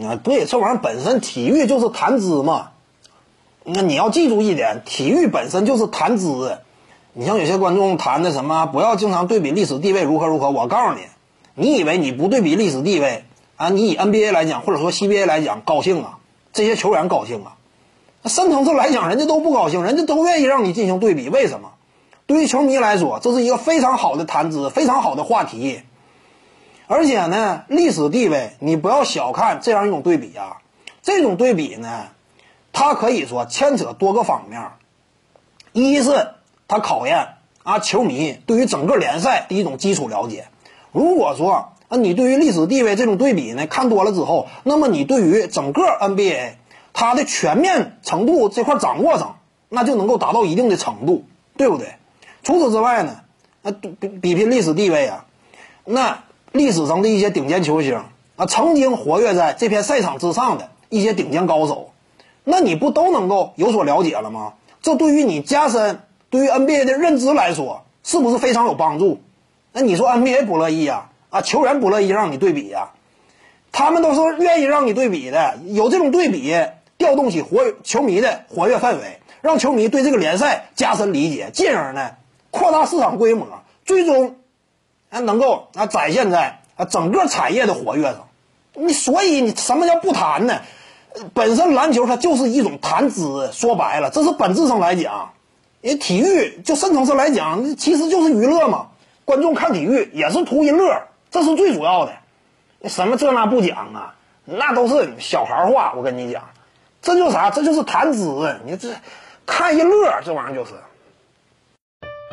啊，对，这玩意儿本身体育就是谈资嘛。那你要记住一点，体育本身就是谈资。你像有些观众谈的什么，不要经常对比历史地位如何如何。我告诉你，你以为你不对比历史地位啊？你以 NBA 来讲，或者说 CBA 来讲，高兴啊？这些球员高兴啊？深层次来讲，人家都不高兴，人家都愿意让你进行对比。为什么？对于球迷来说，这是一个非常好的谈资，非常好的话题。而且呢，历史地位你不要小看这样一种对比啊。这种对比呢，它可以说牵扯多个方面。一是它考验啊球迷对于整个联赛的一种基础了解。如果说啊你对于历史地位这种对比呢看多了之后，那么你对于整个 NBA 它的全面程度这块掌握上，那就能够达到一定的程度，对不对？除此之外呢，啊比比拼历史地位啊，那历史上的一些顶尖球星啊，曾经活跃在这片赛场之上的一些顶尖高手，那你不都能够有所了解了吗？这对于你加深对于 NBA 的认知来说，是不是非常有帮助？那你说 NBA 不乐意呀？啊，球员不乐意让你对比呀？他们都是愿意让你对比的，有这种对比，调动起活球迷的活跃氛围，让球迷对这个联赛加深理解，进而呢扩大市场规模，最终啊能够啊展现在啊整个产业的活跃上。你所以你什么叫不谈呢？本身篮球它就是一种谈资，说白了，这是本质上来讲，因为体育就深层次来讲，其实就是娱乐嘛。观众看体育也是图一乐，这是最主要的。什么这那不讲啊，那都是小孩话。我跟你讲，这就啥？这就是谈资。你这看一乐，这玩意儿就是。